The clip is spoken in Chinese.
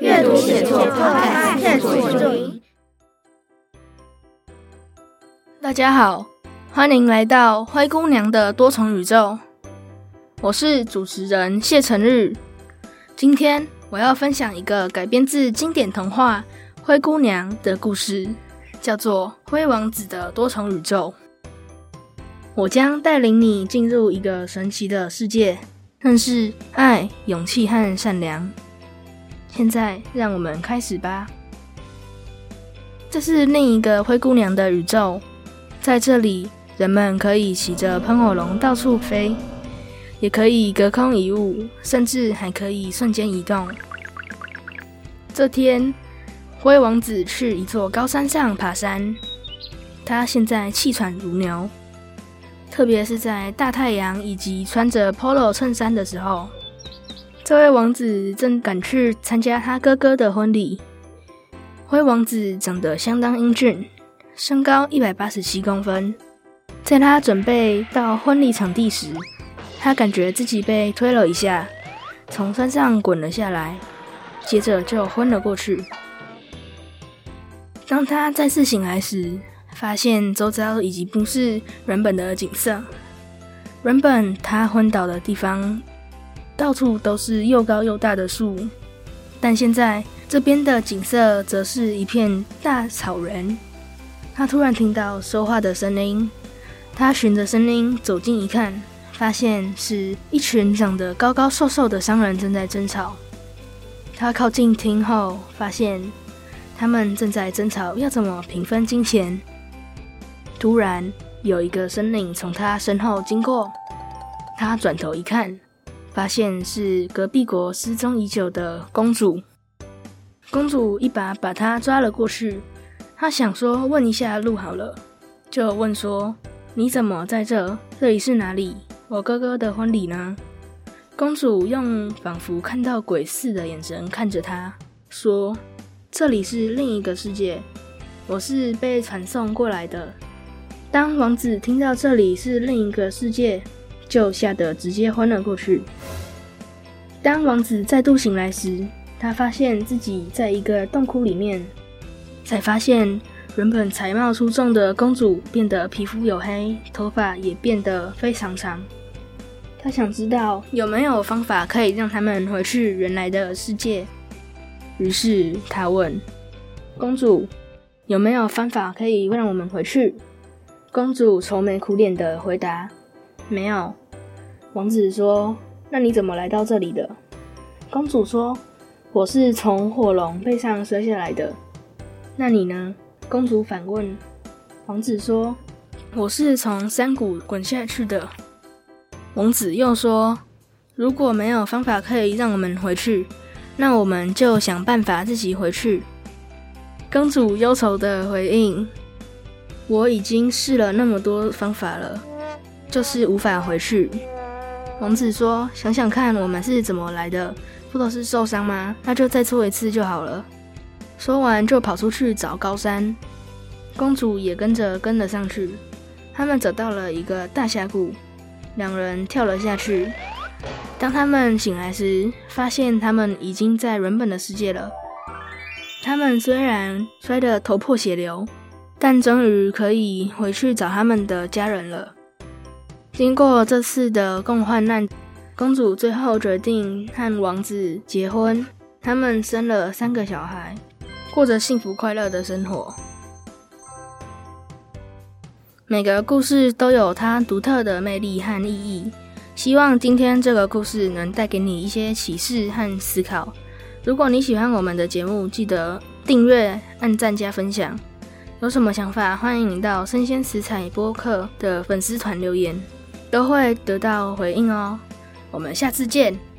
阅读写作看片做就赢。大家好，欢迎来到灰姑娘的多重宇宙。我是主持人谢成日。今天我要分享一个改编自经典童话《灰姑娘》的故事，叫做《灰王子的多重宇宙》。我将带领你进入一个神奇的世界，认识爱、勇气和善良。现在，让我们开始吧。这是另一个灰姑娘的宇宙，在这里，人们可以骑着喷火龙到处飞，也可以隔空移物，甚至还可以瞬间移动。这天，灰王子去一座高山上爬山，他现在气喘如牛。特别是在大太阳以及穿着 polo 衬衫的时候，这位王子正赶去参加他哥哥的婚礼。灰王子长得相当英俊，身高一百八十七公分。在他准备到婚礼场地时，他感觉自己被推了一下，从山上滚了下来，接着就昏了过去。当他再次醒来时，发现周遭已经不是原本的景色。原本他昏倒的地方，到处都是又高又大的树，但现在这边的景色则是一片大草原。他突然听到说话的声音，他循着声音走近一看，发现是一群长得高高瘦瘦的商人正在争吵。他靠近听后，发现他们正在争吵要怎么平分金钱。突然，有一个身影从他身后经过。他转头一看，发现是隔壁国失踪已久的公主。公主一把把他抓了过去。他想说问一下路好了，就问说：“你怎么在这？这里是哪里？我哥哥的婚礼呢？”公主用仿佛看到鬼似的眼神看着他，说：“这里是另一个世界，我是被传送过来的。”当王子听到这里是另一个世界，就吓得直接昏了过去。当王子再度醒来时，他发现自己在一个洞窟里面，才发现原本才貌出众的公主变得皮肤黝黑，头发也变得非常长。他想知道有没有方法可以让他们回去原来的世界，于是他问公主：“有没有方法可以让我们回去？”公主愁眉苦脸的回答：“没有。”王子说：“那你怎么来到这里的？”公主说：“我是从火龙背上摔下来的。”那你呢？公主反问。王子说：“我是从山谷滚下去的。”王子又说：“如果没有方法可以让我们回去，那我们就想办法自己回去。”公主忧愁的回应。我已经试了那么多方法了，就是无法回去。王子说：“想想看，我们是怎么来的？不都是受伤吗？那就再错一次就好了。”说完就跑出去找高山，公主也跟着跟了上去。他们走到了一个大峡谷，两人跳了下去。当他们醒来时，发现他们已经在原本的世界了。他们虽然摔得头破血流。但终于可以回去找他们的家人了。经过这次的共患难，公主最后决定和王子结婚。他们生了三个小孩，过着幸福快乐的生活。每个故事都有它独特的魅力和意义。希望今天这个故事能带给你一些启示和思考。如果你喜欢我们的节目，记得订阅、按赞、加分享。有什么想法，欢迎你到生鲜食材播客的粉丝团留言，都会得到回应哦。我们下次见。